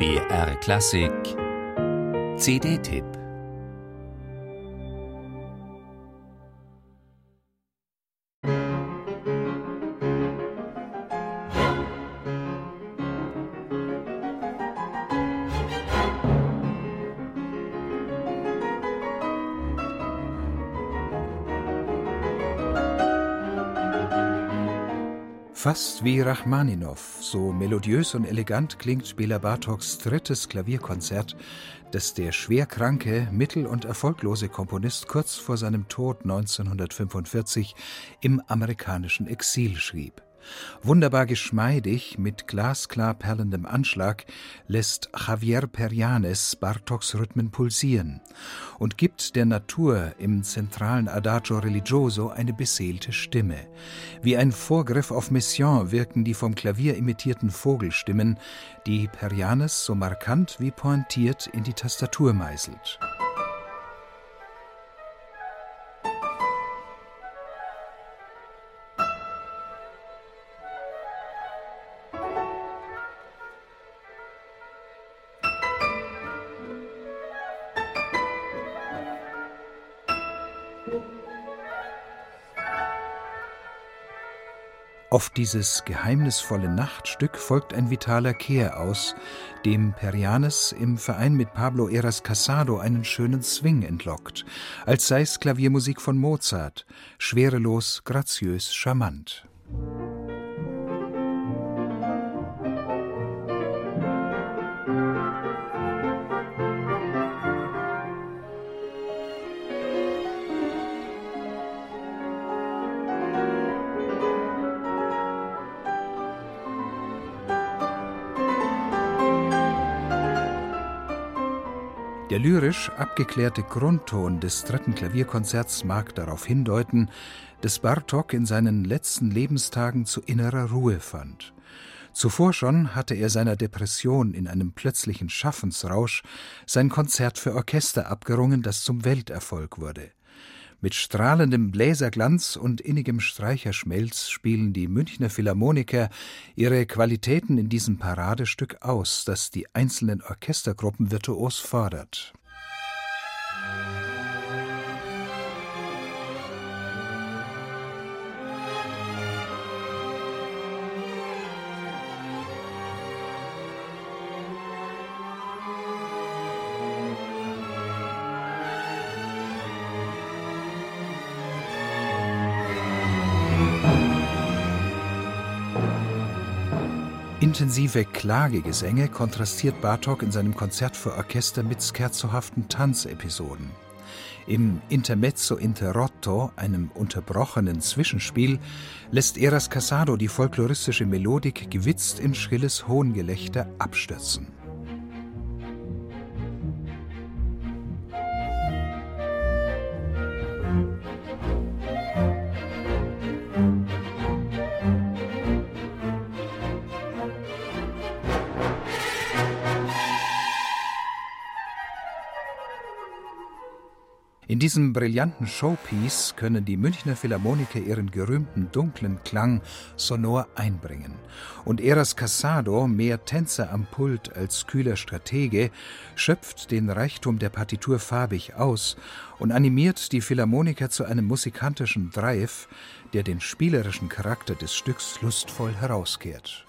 BR Klassik. CD-Tipp Fast wie Rachmaninow, so melodiös und elegant klingt Bela Bartoks drittes Klavierkonzert, das der schwerkranke, mittel- und erfolglose Komponist kurz vor seinem Tod 1945 im amerikanischen Exil schrieb. Wunderbar geschmeidig, mit glasklar perlendem Anschlag, lässt Javier Perianes Bartoks Rhythmen pulsieren und gibt der Natur im zentralen Adagio Religioso eine beseelte Stimme. Wie ein Vorgriff auf Messiaen wirken die vom Klavier imitierten Vogelstimmen, die Perianes so markant wie pointiert in die Tastatur meißelt. Auf dieses geheimnisvolle Nachtstück folgt ein vitaler Kehr aus, dem Perianes im Verein mit Pablo Eras Casado einen schönen Swing entlockt, als sei es Klaviermusik von Mozart, schwerelos, graziös, charmant. Der lyrisch abgeklärte Grundton des dritten Klavierkonzerts mag darauf hindeuten, dass Bartok in seinen letzten Lebenstagen zu innerer Ruhe fand. Zuvor schon hatte er seiner Depression in einem plötzlichen Schaffensrausch sein Konzert für Orchester abgerungen, das zum Welterfolg wurde. Mit strahlendem Bläserglanz und innigem Streicherschmelz spielen die Münchner Philharmoniker ihre Qualitäten in diesem Paradestück aus, das die einzelnen Orchestergruppen virtuos fordert. Intensive Klagegesänge kontrastiert Bartok in seinem Konzert für Orchester mit scherzhaften Tanzepisoden. Im Intermezzo Interrotto, einem unterbrochenen Zwischenspiel, lässt Eras Casado die folkloristische Melodik gewitzt in schrilles Hohngelächter abstürzen. In diesem brillanten Showpiece können die Münchner Philharmoniker ihren gerühmten dunklen Klang sonor einbringen. Und Eras Casado, mehr Tänzer am Pult als kühler Stratege, schöpft den Reichtum der Partitur farbig aus und animiert die Philharmoniker zu einem musikantischen Drive, der den spielerischen Charakter des Stücks lustvoll herauskehrt.